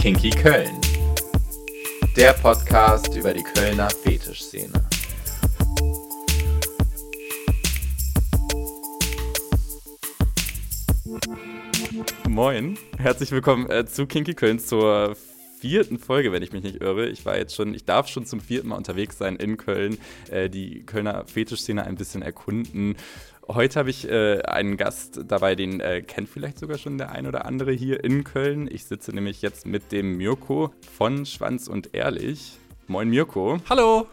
Kinky Köln. Der Podcast über die Kölner Fetischszene. Moin, herzlich willkommen äh, zu Kinky Köln zur vierten Folge, wenn ich mich nicht irre. Ich war jetzt schon, ich darf schon zum vierten Mal unterwegs sein in Köln, äh, die Kölner Fetischszene ein bisschen erkunden. Heute habe ich äh, einen Gast dabei, den äh, kennt vielleicht sogar schon der ein oder andere hier in Köln. Ich sitze nämlich jetzt mit dem Mirko von Schwanz und Ehrlich. Moin Mirko. Hallo.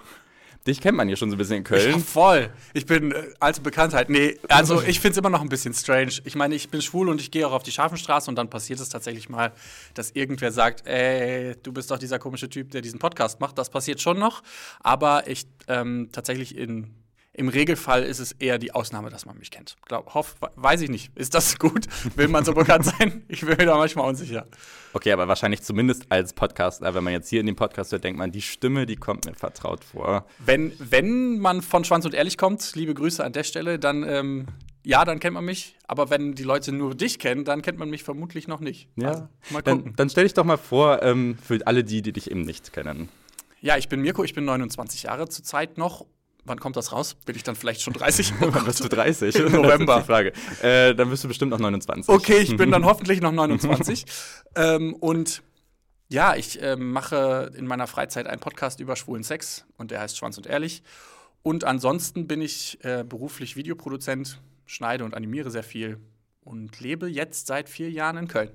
Dich kennt man hier schon so ein bisschen in Köln. Ja, voll. Ich bin äh, alte Bekanntheit. Nee, also ich finde es immer noch ein bisschen strange. Ich meine, ich bin schwul und ich gehe auch auf die Scharfenstraße und dann passiert es tatsächlich mal, dass irgendwer sagt, ey, du bist doch dieser komische Typ, der diesen Podcast macht. Das passiert schon noch. Aber ich ähm, tatsächlich in im Regelfall ist es eher die Ausnahme, dass man mich kennt. Glaub, hoff, weiß ich nicht. Ist das gut? Will man so bekannt sein? Ich bin mir da manchmal unsicher. Okay, aber wahrscheinlich zumindest als Podcaster, wenn man jetzt hier in dem Podcast hört, denkt man, die Stimme, die kommt mir vertraut vor. Wenn, wenn man von Schwanz und Ehrlich kommt, liebe Grüße an der Stelle, dann ähm, ja, dann kennt man mich. Aber wenn die Leute nur dich kennen, dann kennt man mich vermutlich noch nicht. Ja, also, mal gucken. Dann, dann stell dich doch mal vor, ähm, für alle die, die dich eben nicht kennen. Ja, ich bin Mirko, ich bin 29 Jahre zurzeit noch Wann kommt das raus? Bin ich dann vielleicht schon 30? Oh Wann bist du 30? Im November. Frage. Äh, dann bist du bestimmt noch 29. Okay, ich bin dann hoffentlich noch 29. ähm, und ja, ich äh, mache in meiner Freizeit einen Podcast über schwulen Sex und der heißt Schwanz und Ehrlich. Und ansonsten bin ich äh, beruflich Videoproduzent, schneide und animiere sehr viel und lebe jetzt seit vier Jahren in Köln.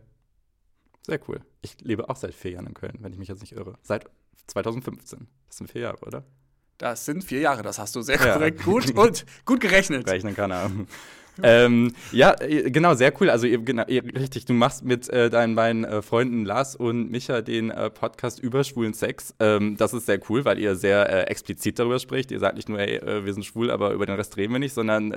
Sehr cool. Ich lebe auch seit vier Jahren in Köln, wenn ich mich jetzt nicht irre. Seit 2015. Das sind vier Jahre, oder? Das sind vier Jahre, das hast du sehr ja. korrekt gut und gut gerechnet. Rechnen kann er. ähm, ja, äh, genau, sehr cool. Also, genau, richtig, du machst mit äh, deinen beiden äh, Freunden Lars und Micha den äh, Podcast über schwulen Sex. Ähm, das ist sehr cool, weil ihr sehr äh, explizit darüber spricht. Ihr sagt nicht nur, hey, äh, wir sind schwul, aber über den Rest reden wir nicht, sondern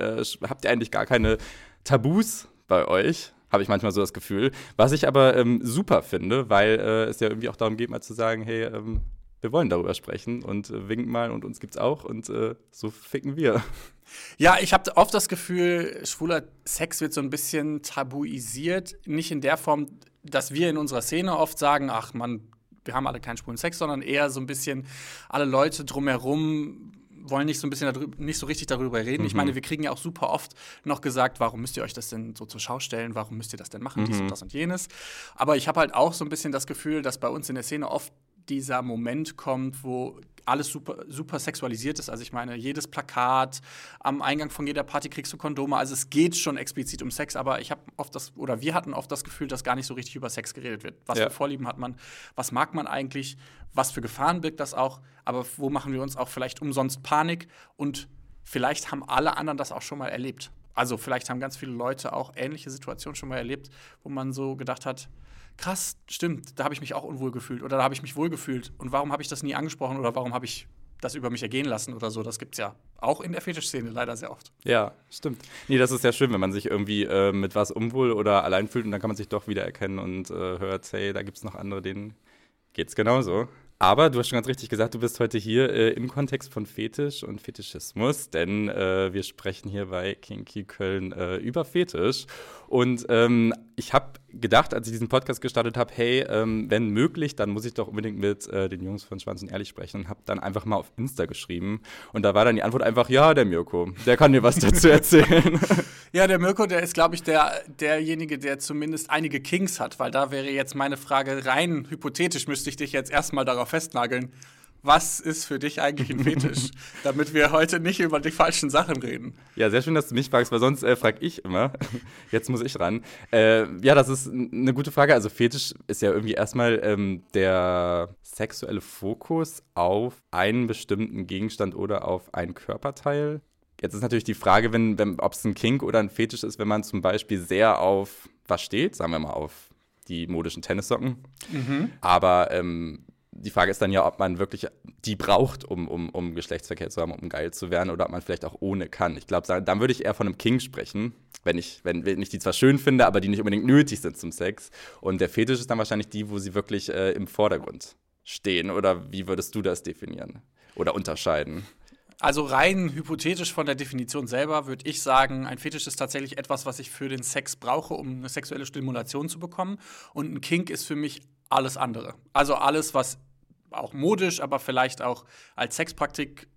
habt ihr eigentlich gar keine Tabus bei euch? Habe ich manchmal so das Gefühl. Was ich aber ähm, super finde, weil es ja irgendwie auch darum geht, mal zu sagen, hey, ähm, wir wollen darüber sprechen und äh, winken mal und uns gibt's auch und äh, so ficken wir. Ja, ich habe oft das Gefühl, schwuler Sex wird so ein bisschen tabuisiert. Nicht in der Form, dass wir in unserer Szene oft sagen, ach man, wir haben alle keinen schwulen Sex, sondern eher so ein bisschen alle Leute drumherum wollen nicht so ein bisschen darüber, nicht so richtig darüber reden. Mhm. Ich meine, wir kriegen ja auch super oft noch gesagt, warum müsst ihr euch das denn so zur Schau stellen? Warum müsst ihr das denn machen? Mhm. Dies und das und jenes. Aber ich habe halt auch so ein bisschen das Gefühl, dass bei uns in der Szene oft dieser Moment kommt, wo alles super, super sexualisiert ist. Also ich meine, jedes Plakat, am Eingang von jeder Party kriegst du Kondome. Also es geht schon explizit um Sex, aber ich habe oft das, oder wir hatten oft das Gefühl, dass gar nicht so richtig über Sex geredet wird. Was ja. für Vorlieben hat man, was mag man eigentlich, was für Gefahren birgt das auch, aber wo machen wir uns auch vielleicht umsonst Panik und vielleicht haben alle anderen das auch schon mal erlebt. Also vielleicht haben ganz viele Leute auch ähnliche Situationen schon mal erlebt, wo man so gedacht hat, krass, stimmt, da habe ich mich auch unwohl gefühlt oder da habe ich mich wohl gefühlt. Und warum habe ich das nie angesprochen oder warum habe ich das über mich ergehen lassen oder so? Das gibt es ja auch in der Fetischszene leider sehr oft. Ja, stimmt. Nee, das ist ja schön, wenn man sich irgendwie äh, mit was unwohl oder allein fühlt und dann kann man sich doch wiedererkennen und äh, hört, hey, da gibt es noch andere, denen geht es genauso. Aber du hast schon ganz richtig gesagt, du bist heute hier äh, im Kontext von Fetisch und Fetischismus, denn äh, wir sprechen hier bei Kinky Köln äh, über Fetisch. Und ähm, ich habe gedacht, als ich diesen Podcast gestartet habe, hey, ähm, wenn möglich, dann muss ich doch unbedingt mit äh, den Jungs von Schwanz und Ehrlich sprechen und habe dann einfach mal auf Insta geschrieben. Und da war dann die Antwort einfach, ja, der Mirko, der kann dir was dazu erzählen. ja, der Mirko, der ist, glaube ich, der, derjenige, der zumindest einige Kings hat, weil da wäre jetzt meine Frage rein hypothetisch, müsste ich dich jetzt erstmal darauf festnageln was ist für dich eigentlich ein Fetisch? Damit wir heute nicht über die falschen Sachen reden. Ja, sehr schön, dass du mich fragst, weil sonst äh, frage ich immer. Jetzt muss ich ran. Äh, ja, das ist eine gute Frage. Also Fetisch ist ja irgendwie erstmal ähm, der sexuelle Fokus auf einen bestimmten Gegenstand oder auf ein Körperteil. Jetzt ist natürlich die Frage, wenn, wenn, ob es ein Kink oder ein Fetisch ist, wenn man zum Beispiel sehr auf was steht, sagen wir mal auf die modischen Tennissocken. Mhm. Aber ähm, die Frage ist dann ja, ob man wirklich die braucht, um, um, um Geschlechtsverkehr zu haben, um geil zu werden, oder ob man vielleicht auch ohne kann. Ich glaube, dann würde ich eher von einem King sprechen, wenn ich, wenn, wenn ich die zwar schön finde, aber die nicht unbedingt nötig sind zum Sex. Und der Fetisch ist dann wahrscheinlich die, wo sie wirklich äh, im Vordergrund stehen. Oder wie würdest du das definieren oder unterscheiden? Also rein hypothetisch von der Definition selber würde ich sagen, ein Fetisch ist tatsächlich etwas, was ich für den Sex brauche, um eine sexuelle Stimulation zu bekommen. Und ein Kink ist für mich alles andere. Also alles, was auch modisch, aber vielleicht auch als Sexpraktik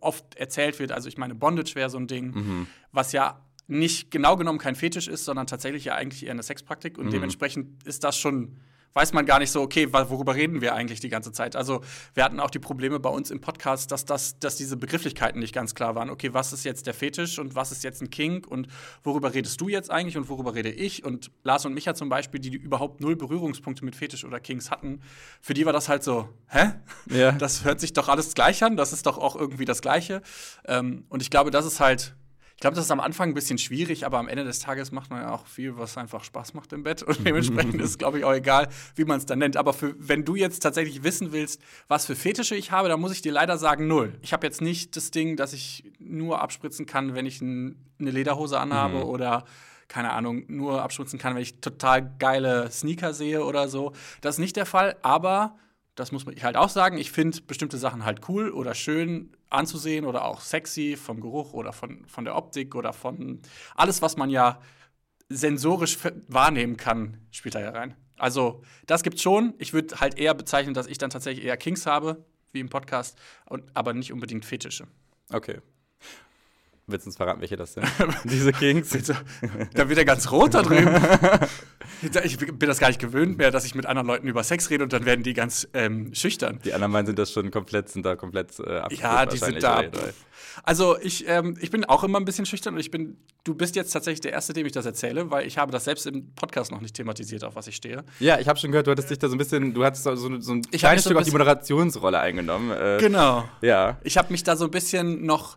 oft erzählt wird. Also ich meine, Bondage wäre so ein Ding, Mhm. was ja nicht genau genommen kein Fetisch ist, sondern tatsächlich ja eigentlich eher eine Sexpraktik. Und dementsprechend ist das schon, weiß man gar nicht so, okay, worüber reden wir eigentlich die ganze Zeit? Also wir hatten auch die Probleme bei uns im Podcast, dass, das, dass diese Begrifflichkeiten nicht ganz klar waren. Okay, was ist jetzt der Fetisch und was ist jetzt ein Kink und worüber redest du jetzt eigentlich und worüber rede ich? Und Lars und Micha zum Beispiel, die überhaupt null Berührungspunkte mit Fetisch oder Kinks hatten, für die war das halt so, hä? Ja. Das hört sich doch alles gleich an, das ist doch auch irgendwie das Gleiche. Ähm, und ich glaube, das ist halt, glaube, das ist am Anfang ein bisschen schwierig, aber am Ende des Tages macht man ja auch viel, was einfach Spaß macht im Bett. Und dementsprechend ist es, glaube ich, auch egal, wie man es dann nennt. Aber für, wenn du jetzt tatsächlich wissen willst, was für Fetische ich habe, dann muss ich dir leider sagen, null. Ich habe jetzt nicht das Ding, dass ich nur abspritzen kann, wenn ich ein, eine Lederhose anhabe oder keine Ahnung, nur abspritzen kann, wenn ich total geile Sneaker sehe oder so. Das ist nicht der Fall, aber das muss ich halt auch sagen, ich finde bestimmte Sachen halt cool oder schön anzusehen oder auch sexy vom Geruch oder von, von der Optik oder von alles, was man ja sensorisch wahrnehmen kann, spielt da ja rein. Also, das gibt's schon. Ich würde halt eher bezeichnen, dass ich dann tatsächlich eher Kings habe, wie im Podcast, und, aber nicht unbedingt Fetische. Okay. Willst du uns verraten, welche das sind? Diese Kings? So, Da wird er ganz rot da drüben. Ich bin das gar nicht gewöhnt mehr, dass ich mit anderen Leuten über Sex rede und dann werden die ganz ähm, schüchtern. Die anderen meinen sind das schon komplett, sind da komplett äh, Ja, die sind da. Also ich, ähm, ich bin auch immer ein bisschen schüchtern und ich bin, du bist jetzt tatsächlich der Erste, dem ich das erzähle, weil ich habe das selbst im Podcast noch nicht thematisiert, auf was ich stehe. Ja, ich habe schon gehört, du hattest dich da so ein bisschen, du hattest so, so ein Ich kleines so Stück ein auch die Moderationsrolle eingenommen. Äh, Genau. Ja. Ich habe mich da so ein bisschen noch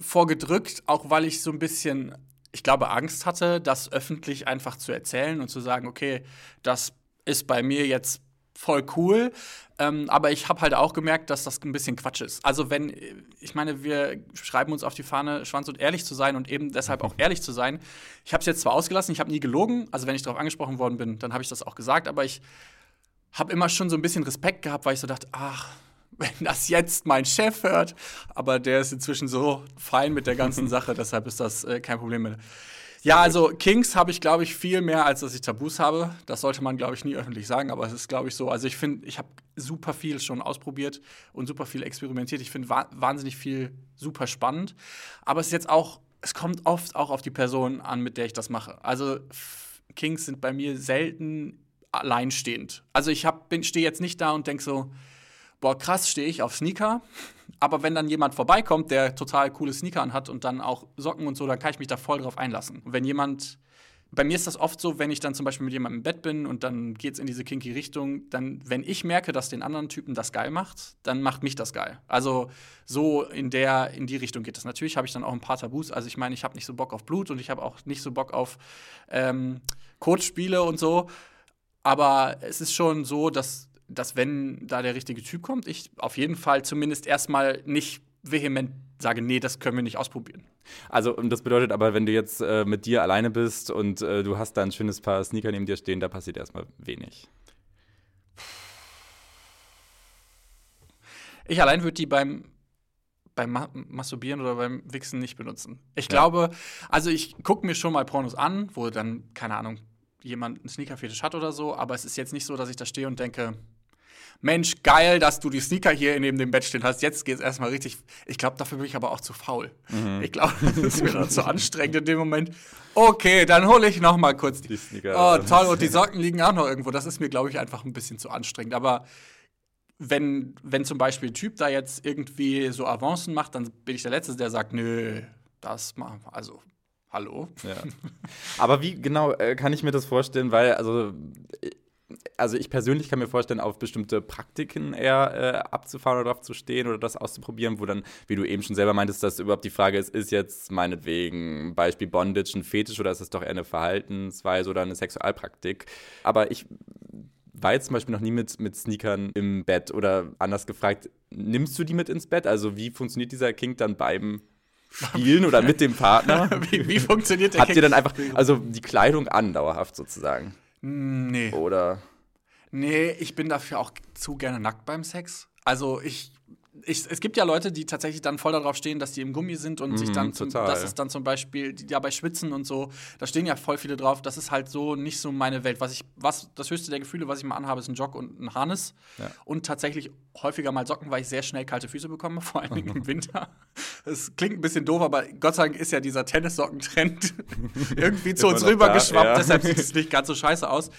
vorgedrückt, auch weil ich so ein bisschen, ich glaube, Angst hatte, das öffentlich einfach zu erzählen und zu sagen, okay, das ist bei mir jetzt voll cool. Ähm, aber ich habe halt auch gemerkt, dass das ein bisschen Quatsch ist. Also wenn, ich meine, wir schreiben uns auf die Fahne, Schwanz und ehrlich zu sein und eben deshalb auch ehrlich zu sein. Ich habe es jetzt zwar ausgelassen, ich habe nie gelogen. Also wenn ich darauf angesprochen worden bin, dann habe ich das auch gesagt. Aber ich habe immer schon so ein bisschen Respekt gehabt, weil ich so dachte, ach, wenn das jetzt mein Chef hört, aber der ist inzwischen so fein mit der ganzen Sache, deshalb ist das äh, kein Problem mehr. Ja, also Kings habe ich, glaube ich, viel mehr, als dass ich Tabus habe. Das sollte man, glaube ich, nie öffentlich sagen, aber es ist, glaube ich, so. Also ich finde, ich habe super viel schon ausprobiert und super viel experimentiert. Ich finde wa wahnsinnig viel super spannend. Aber es ist jetzt auch, es kommt oft auch auf die Person an, mit der ich das mache. Also Kings sind bei mir selten alleinstehend. Also ich stehe jetzt nicht da und denke so, boah, krass, stehe ich auf Sneaker. Aber wenn dann jemand vorbeikommt, der total coole Sneaker anhat und dann auch Socken und so, dann kann ich mich da voll drauf einlassen. Und wenn jemand, bei mir ist das oft so, wenn ich dann zum Beispiel mit jemandem im Bett bin und dann geht es in diese kinky Richtung, dann, wenn ich merke, dass den anderen Typen das geil macht, dann macht mich das geil. Also so in der, in die Richtung geht es. Natürlich habe ich dann auch ein paar Tabus. Also ich meine, ich habe nicht so Bock auf Blut und ich habe auch nicht so Bock auf ähm, Codespiele und so. Aber es ist schon so, dass dass wenn da der richtige Typ kommt, ich auf jeden Fall zumindest erstmal nicht vehement sage, nee, das können wir nicht ausprobieren. Also, und das bedeutet aber, wenn du jetzt äh, mit dir alleine bist und äh, du hast da ein schönes Paar Sneaker neben dir stehen, da passiert erstmal wenig. Ich allein würde die beim, beim Ma Masturbieren oder beim Wichsen nicht benutzen. Ich Ja. glaube, also ich gucke mir schon mal Pornos an, wo dann, keine Ahnung, jemand einen Sneaker-Fetisch hat oder so, aber es ist jetzt nicht so, dass ich da stehe und denke, Mensch, geil, dass du die Sneaker hier neben dem Bett stehen hast. Jetzt geht's erstmal richtig. Ich glaube, dafür bin ich aber auch zu faul. Ich glaube, das ist mir dann zu anstrengend in dem Moment. Okay, dann hole ich noch mal kurz Die Sneaker. Oh, toll. Und die Socken liegen auch noch irgendwo. Das ist mir, glaube ich, einfach ein bisschen zu anstrengend. Aber wenn, wenn zum Beispiel ein Typ da jetzt irgendwie so Avancen macht, dann bin ich der Letzte, der sagt, nö, das machen wir. Also, hallo? Ja. Aber wie genau äh, kann ich mir das vorstellen? Weil, also, also ich persönlich kann mir vorstellen, auf bestimmte Praktiken eher äh, abzufahren oder drauf zu stehen oder das auszuprobieren, wo dann, wie du eben schon selber meintest, dass überhaupt die Frage ist, ist jetzt meinetwegen Beispiel Bondage ein Fetisch oder ist es doch eher eine Verhaltensweise oder eine Sexualpraktik? Aber ich war jetzt zum Beispiel noch nie mit, mit Sneakern im Bett oder anders gefragt, nimmst du die mit ins Bett? Also wie funktioniert dieser Kink dann beim Spielen oder mit dem Partner? Wie, wie funktioniert der Habt ihr dann einfach, also die Kleidung an, dauerhaft sozusagen? Nee. Oder? Nee, ich bin dafür auch zu gerne nackt beim Sex. Also ich ich, es gibt ja Leute, die tatsächlich dann voll darauf stehen, dass die im Gummi sind und sich Mhm, dann, zum, total. das ist dann zum Beispiel, die dabei schwitzen und so, da stehen ja voll viele drauf. Das ist halt so nicht so meine Welt. Was ich, was, das höchste der Gefühle, was ich mal anhabe, ist ein Jog und ein Harness. Ja. Und tatsächlich häufiger mal Socken, weil ich sehr schnell kalte Füße bekomme, vor allem im Winter. Es klingt ein bisschen doof, aber Gott sei Dank ist ja dieser Tennissocken-Trend irgendwie zu uns rübergeschwappt, ja. deshalb sieht es nicht ganz so scheiße aus.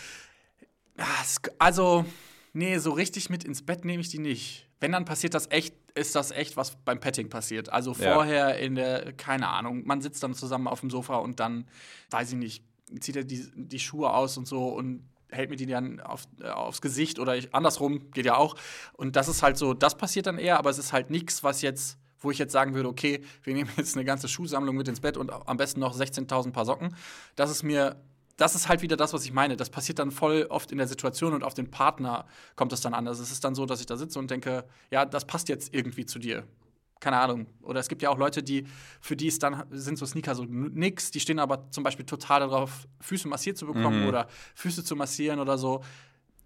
Ja, es, also, nee, so richtig mit ins Bett nehme ich die nicht. Wenn, dann passiert das echt, ist das echt, was beim Petting passiert. Also Ja. vorher in der, keine Ahnung, man sitzt dann zusammen auf dem Sofa und dann, weiß ich nicht, zieht er die, die Schuhe aus und so und hält mir die dann auf, äh, aufs Gesicht oder ich, andersrum, geht ja auch. Und das ist halt so, das passiert dann eher, aber es ist halt nichts, was jetzt, wo ich jetzt sagen würde, okay, wir nehmen jetzt eine ganze Schuhsammlung mit ins Bett und am besten noch 16.000 Paar Socken. Das ist mir, das ist halt wieder das, was ich meine. Das passiert dann voll oft in der Situation und auf den Partner kommt es dann an. Also es ist dann so, dass ich da sitze und denke, ja, das passt jetzt irgendwie zu dir. Keine Ahnung. Oder es gibt ja auch Leute, die, für die ist dann, sind so Sneaker so nix, die stehen aber zum Beispiel total darauf, Füße massiert zu bekommen Mhm. oder Füße zu massieren oder so.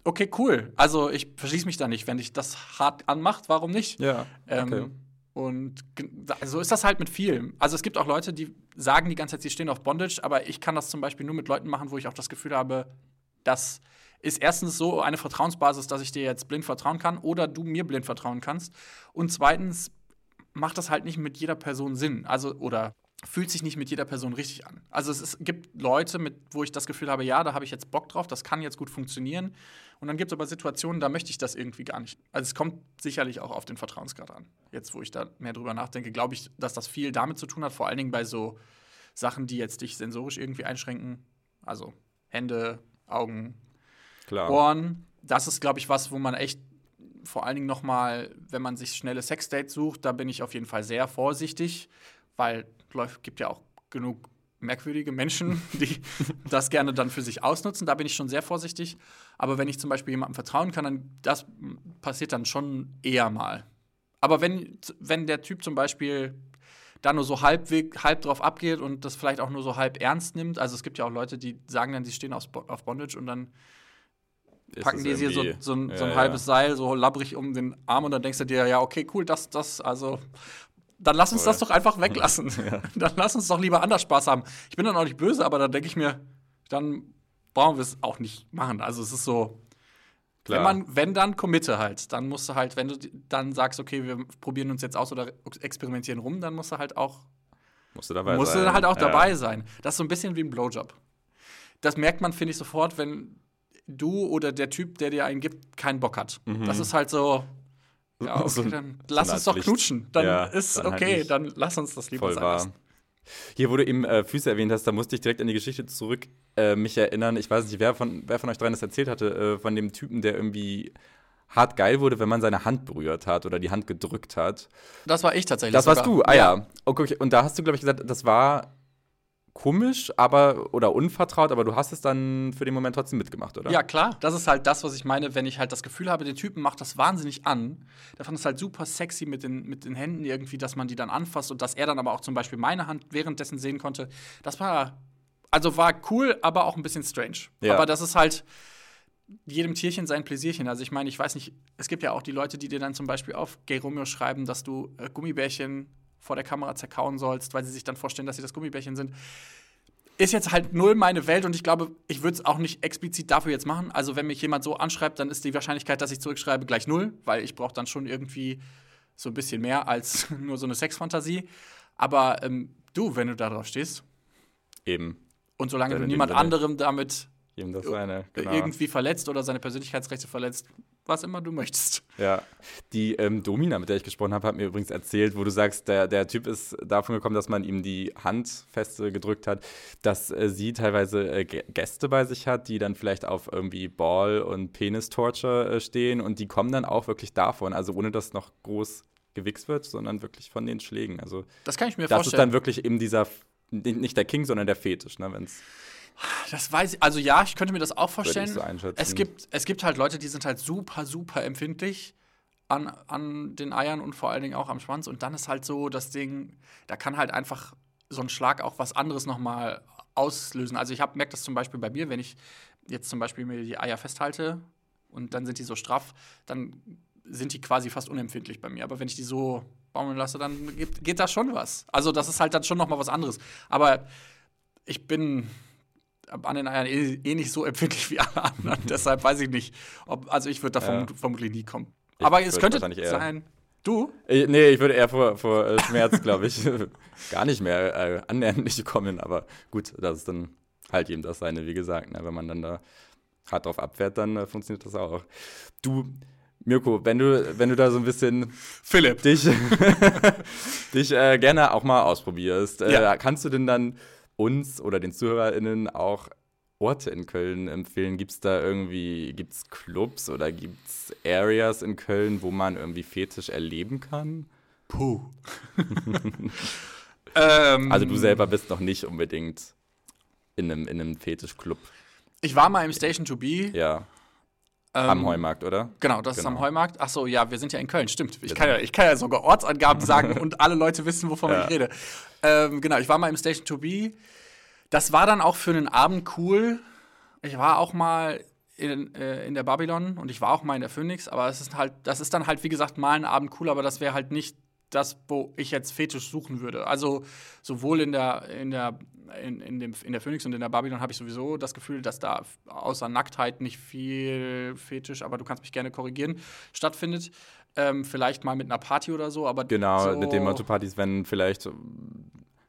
Okay, cool. Also ich verschließe mich da nicht. Wenn dich das hart anmacht, warum nicht? Ja. Ähm, Okay. Und ge- so ist das halt mit vielem. Also es gibt auch Leute, die sagen die ganze Zeit, sie stehen auf Bondage, aber ich kann das zum Beispiel nur mit Leuten machen, wo ich auch das Gefühl habe, das ist erstens so eine Vertrauensbasis, dass ich dir jetzt blind vertrauen kann oder du mir blind vertrauen kannst. Und zweitens macht das halt nicht mit jeder Person Sinn. Also, oder fühlt sich nicht mit jeder Person richtig an. Also es ist, gibt Leute, mit, wo ich das Gefühl habe, ja, da habe ich jetzt Bock drauf, das kann jetzt gut funktionieren. Und dann gibt es aber Situationen, da möchte ich das irgendwie gar nicht. Also es kommt sicherlich auch auf den Vertrauensgrad an. Jetzt, wo ich da mehr drüber nachdenke, glaube ich, dass das viel damit zu tun hat, vor allen Dingen bei so Sachen, die jetzt dich sensorisch irgendwie einschränken. Also Hände, Augen, Klar. Ohren. Das ist, glaube ich, was, wo man echt vor allen Dingen noch mal, wenn man sich schnelle Sexdates sucht, da bin ich auf jeden Fall sehr vorsichtig, weil es gibt ja auch genug merkwürdige Menschen, die das gerne dann für sich ausnutzen. Da bin ich schon sehr vorsichtig. Aber wenn ich zum Beispiel jemandem vertrauen kann, dann das passiert dann schon eher mal. Aber wenn, wenn der Typ zum Beispiel da nur so halbweg, halb drauf abgeht und das vielleicht auch nur so halb ernst nimmt, also es gibt ja auch Leute, die sagen dann, sie stehen auf, auf Bondage und dann packen die dir so, so ein, so ein Ja, halbes ja. Seil so labbrig um den Arm und dann denkst du dir, ja, okay, cool, das, das, also, dann lass uns Voll. das doch einfach weglassen. Dann lass uns doch lieber anders Spaß haben. Ich bin dann auch nicht böse, aber dann denke ich mir, dann brauchen wir es auch nicht machen. Also es ist so, Klar. wenn man, wenn dann committe halt, dann musst du halt, wenn du dann sagst, okay, wir probieren uns jetzt aus oder experimentieren rum, dann musst du halt auch musst du dabei musst sein. du halt auch Ja. dabei sein. Das ist so ein bisschen wie ein Blowjob. Das merkt man, finde ich, sofort, wenn du oder der Typ, der dir einen gibt, keinen Bock hat. Das ist halt so, ja, okay, So- dann so lass eine uns doch Art Pflicht. knutschen. Dann Ja, ist dann halt okay, nicht. dann lass uns das lieber Voll sein wahr. lassen. Hier, wo du eben äh, Füße erwähnt hast, da musste ich direkt an die Geschichte zurück äh, mich erinnern. Ich weiß nicht, wer von, wer von euch dreien das erzählt hatte, äh, von dem Typen, der irgendwie hart geil wurde, wenn man seine Hand berührt hat oder die Hand gedrückt hat. Das war ich tatsächlich. Das warst sogar. du, ah ja. Okay, okay. Und da hast du, glaube ich, gesagt, das war komisch, aber oder unvertraut, aber du hast es dann für den Moment trotzdem mitgemacht, oder? Ja, klar. Das ist halt das, was ich meine, wenn ich halt das Gefühl habe, der Typen macht das wahnsinnig an. Der fand es halt super sexy mit den, mit den Händen irgendwie, dass man die dann anfasst und dass er dann aber auch zum Beispiel meine Hand währenddessen sehen konnte. Das war, also war cool, aber auch ein bisschen strange. Ja. Aber das ist halt jedem Tierchen sein Pläsierchen. Also ich meine, ich weiß nicht, es gibt ja auch die Leute, die dir dann zum Beispiel auf Gay Romeo schreiben, dass du äh, Gummibärchen vor der Kamera zerkauen sollst, weil sie sich dann vorstellen, dass sie das Gummibärchen sind ist jetzt halt null meine Welt und ich glaube, ich würde es auch nicht explizit dafür jetzt machen. Also wenn mich jemand so anschreibt, dann ist die Wahrscheinlichkeit, dass ich zurückschreibe, gleich null, weil ich brauche dann schon irgendwie so ein bisschen mehr als nur so eine Sexfantasie. Aber ähm, du, wenn du da drauf stehst Eben. und solange du niemand anderem damit Eben das eine. Genau. irgendwie verletzt oder seine Persönlichkeitsrechte verletzt, was immer du möchtest. Ja, die ähm, Domina, mit der ich gesprochen habe, hat mir übrigens erzählt, wo du sagst, der, der Typ ist davon gekommen, dass man ihm die Hand fest äh, gedrückt hat, dass äh, sie teilweise äh, Gä- Gäste bei sich hat, die dann vielleicht auf irgendwie Ball- und Penis-Torture äh, stehen und die kommen dann auch wirklich davon, also ohne dass noch groß gewichst wird, sondern wirklich von den Schlägen. Also Das kann ich mir das ist vorstellen. dann wirklich eben dieser, nicht der King, sondern der Fetisch, ne, wenn es Das weiß ich, also ja, ich könnte mir das auch vorstellen. so. Es gibt, es gibt halt Leute, die sind halt super, super empfindlich an, an den Eiern und vor allen Dingen auch am Schwanz. Und dann ist halt so das Ding, da kann halt einfach so ein Schlag auch was anderes nochmal auslösen. Also ich merke das zum Beispiel bei mir, wenn ich jetzt zum Beispiel mir die Eier festhalte und dann sind die so straff, dann sind die quasi fast unempfindlich bei mir. Aber wenn ich die so baumeln lasse, dann geht, geht da schon was. Also das ist halt dann schon noch mal was anderes. Aber ich bin an den Eiern eh, eh nicht so empfindlich wie alle anderen. Deshalb weiß ich nicht, ob, also ich würde da Ja. vermut, vermutlich nie kommen. Ich Aber es könnte sein. Du? Äh, nee, ich würde eher vor, vor äh, Schmerz, glaube ich, gar nicht mehr äh, annähernd nicht kommen. Aber gut, das ist dann halt jedem das seine, wie gesagt. Ne? Wenn man dann da hart drauf abwehrt, dann äh, funktioniert das auch. Du, Mirko, wenn du, wenn du da so ein bisschen Philipp. dich, dich äh, gerne auch mal ausprobierst, äh, Ja. kannst du denn dann uns oder den ZuhörerInnen auch Orte in Köln empfehlen? Gibt es da irgendwie, gibt es Clubs oder gibt es Areas in Köln, wo man irgendwie Fetisch erleben kann? Puh. ähm, Also du selber bist noch nicht unbedingt in einem, in einem Fetischclub. Ich war mal im Station to Be. Ja, am Heumarkt, oder? Genau, das ist Genau. am Heumarkt. Ach so, ja, wir sind ja in Köln, stimmt. Ich kann ja, ich kann ja sogar Ortsangaben sagen und alle Leute wissen, wovon Ja. ich rede. Ähm, genau, ich war mal im Station to Be. Das war dann auch für einen Abend cool. Ich war auch mal in, äh, in der Babylon und ich war auch mal in der Phoenix, aber es ist halt, das ist dann halt, wie gesagt, mal ein Abend cool, aber das wäre halt nicht das, wo ich jetzt Fetisch suchen würde. Also sowohl in der, in der, in, in, dem, in der Phoenix und in der Babylon habe ich sowieso das Gefühl, dass da außer Nacktheit nicht viel Fetisch, aber du kannst mich gerne korrigieren, stattfindet. Ähm, vielleicht mal mit einer Party oder so, aber Genau, so mit den Motto-Partys, wenn vielleicht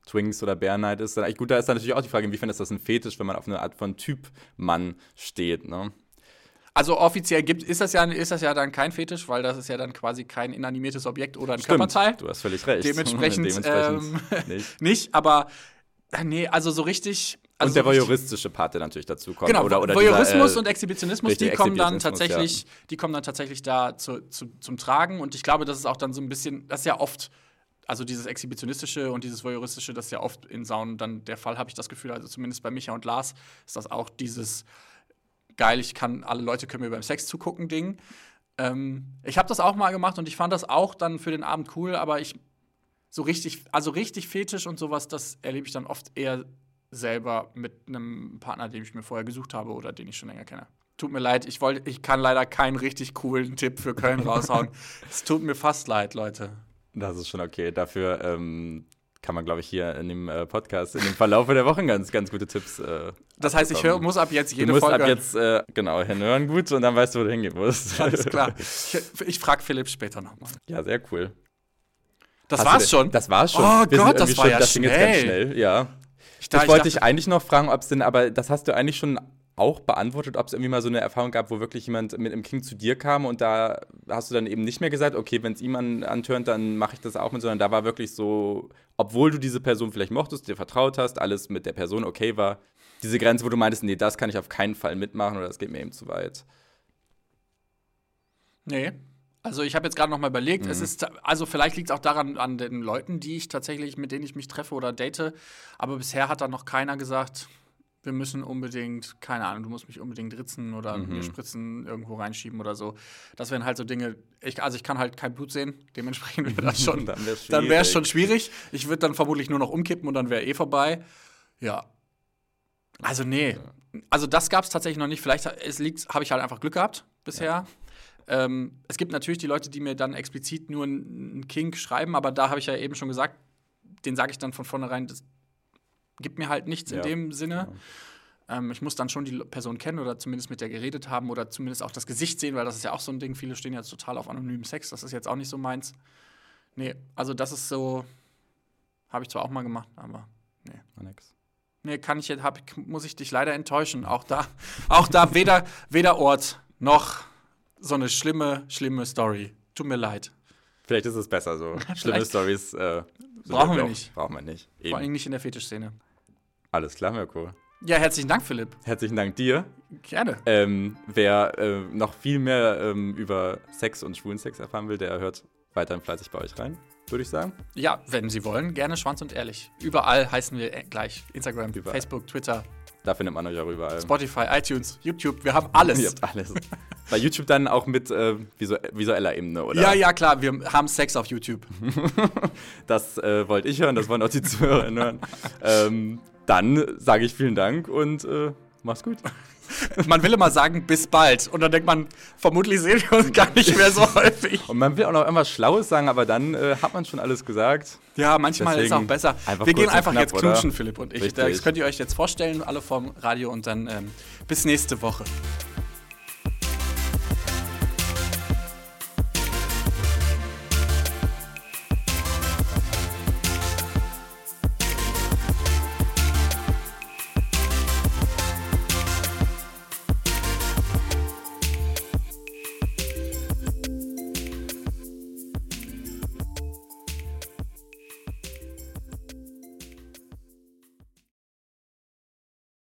Twinks oder Bear Night ist. Dann, gut, da ist dann natürlich auch die Frage, inwiefern ist das ein Fetisch, wenn man auf eine Art von Typ Mann steht, ne? Also offiziell gibt, ist, das ja, ist das ja dann kein Fetisch, weil das ist ja dann quasi kein inanimiertes Objekt oder ein Körperteil. du hast völlig recht. Dementsprechend, Dementsprechend ähm, nicht. Nicht, aber äh, nee, also so richtig. Also Und der voyeuristische Part, der natürlich dazu kommt. Genau, oder, oder Voyeurismus dieser, äh, und Exhibitionismus, die kommen dann Exhibitionismus, tatsächlich, die kommen dann tatsächlich da zu, zu, zum Tragen. Und ich glaube, das ist auch dann so ein bisschen, das ist ja oft, also dieses Exhibitionistische und dieses Voyeuristische, das ist ja oft in Saunen dann der Fall, habe ich das Gefühl. Also zumindest bei Micha und Lars ist das auch dieses geil, ich kann, alle Leute können mir beim Sex zugucken, Ding. Ähm, ich habe das auch mal gemacht und ich fand das auch dann für den Abend cool, aber ich so richtig, also richtig Fetisch und sowas, das erlebe ich dann oft eher selber mit einem Partner, den ich mir vorher gesucht habe oder den ich schon länger kenne. Tut mir leid, ich, wollte, ich kann leider keinen richtig coolen Tipp für Köln raushauen. es tut mir fast leid, Leute. Das ist schon okay. Dafür ähm, kann man, glaube ich, hier in dem äh, Podcast, in dem Verlauf der Wochen ganz, ganz gute Tipps. Äh, Das heißt, ich hör, muss ab jetzt du jede musst Folge. ab jetzt, äh, genau, hinhören gut und dann weißt du, wo du hingehen musst. Alles klar. Ich, ich frage Philipp später nochmal. ja, sehr cool. Das Hast du war's denn- schon. Das war's schon. Oh Wir Gott, das war schon, ja das ging jetzt ganz schnell. schnell. Ja. ich, da- ich wollte dachte- dich eigentlich noch fragen, ob es denn, aber das hast du eigentlich schon auch beantwortet, ob es irgendwie mal so eine Erfahrung gab, wo wirklich jemand mit einem King zu dir kam und da hast du dann eben nicht mehr gesagt, okay, wenn es ihm an, antörnt, dann mache ich das auch mit, sondern da war wirklich so, obwohl du diese Person vielleicht mochtest, dir vertraut hast, alles mit der Person okay war, diese Grenze, wo du meintest, nee, das kann ich auf keinen Fall mitmachen oder das geht mir eben zu weit. Nee. Also ich habe jetzt gerade noch mal überlegt, Mhm. es ist also vielleicht liegt es auch daran an den Leuten, die ich tatsächlich mit denen ich mich treffe oder date, aber bisher hat da noch keiner gesagt, wir müssen unbedingt, keine Ahnung, du musst mich unbedingt ritzen oder Mhm. mir Spritzen irgendwo reinschieben oder so. Das wären halt so Dinge, ich, also ich kann halt kein Blut sehen, dementsprechend wäre das schon, Dann wäre es schon schwierig. Ich würde dann vermutlich nur noch umkippen und dann wäre eh vorbei. Ja. Also nee, also das gab es tatsächlich noch nicht. Vielleicht ha- es liegt, habe ich halt einfach Glück gehabt bisher. Ähm, es gibt natürlich die Leute, die mir dann explizit nur einen Kink schreiben, aber da habe ich ja eben schon gesagt, den sage ich dann von vornherein, das gibt mir halt nichts in Ja, dem Sinne. genau. Ähm, ich muss dann schon die Person kennen oder zumindest mit der geredet haben oder zumindest auch das Gesicht sehen, weil das ist ja auch so ein Ding. Viele stehen jetzt total auf anonymen Sex. Das ist jetzt auch nicht so meins. Nee, also das ist so, habe ich zwar auch mal gemacht, aber War nix. nee, kann ich jetzt, hab, muss ich dich leider enttäuschen. Auch da, auch da weder, weder Ort noch so eine schlimme, schlimme Story. Tut mir leid. Vielleicht ist es besser so. Schlimme Stories äh, Brauchen wir auch- nicht. Brauchen wir nicht. Vor allem Eben. nicht in der Fetischszene. Alles klar, Mirko. Ja, herzlichen Dank, Philipp. Herzlichen Dank dir. Gerne. Ähm, wer äh, noch viel mehr ähm, über Sex und schwulen Sex erfahren will, der hört weiterhin fleißig bei euch rein, würde ich sagen. Ja, wenn Sie wollen, gerne Schwanz und Ehrlich. Überall heißen wir äh, gleich. Instagram, Überall. Facebook, Twitter, Da findet man euch auch überall. Spotify, iTunes, YouTube. Wir haben alles. Ihr habt alles. bei YouTube dann auch mit äh, visu visueller Ebene, oder? Ja, ja, klar. Wir haben Sex auf YouTube. Das äh, wollte ich hören, das wollen auch die Zuhörer hören. ähm, dann sage ich vielen Dank und äh, Mach's gut. Man will immer sagen, bis bald. Und dann denkt man, vermutlich sehen wir uns gar nicht mehr so häufig. Und man will auch noch irgendwas Schlaues sagen, aber dann äh, hat man schon alles gesagt. Ja, manchmal ist Deswegen auch besser. Wir gehen einfach knapp, jetzt oder? knutschen, Philipp und ich. Richtig. Das könnt ihr euch jetzt vorstellen, alle vom Radio. Und dann ähm, bis nächste Woche.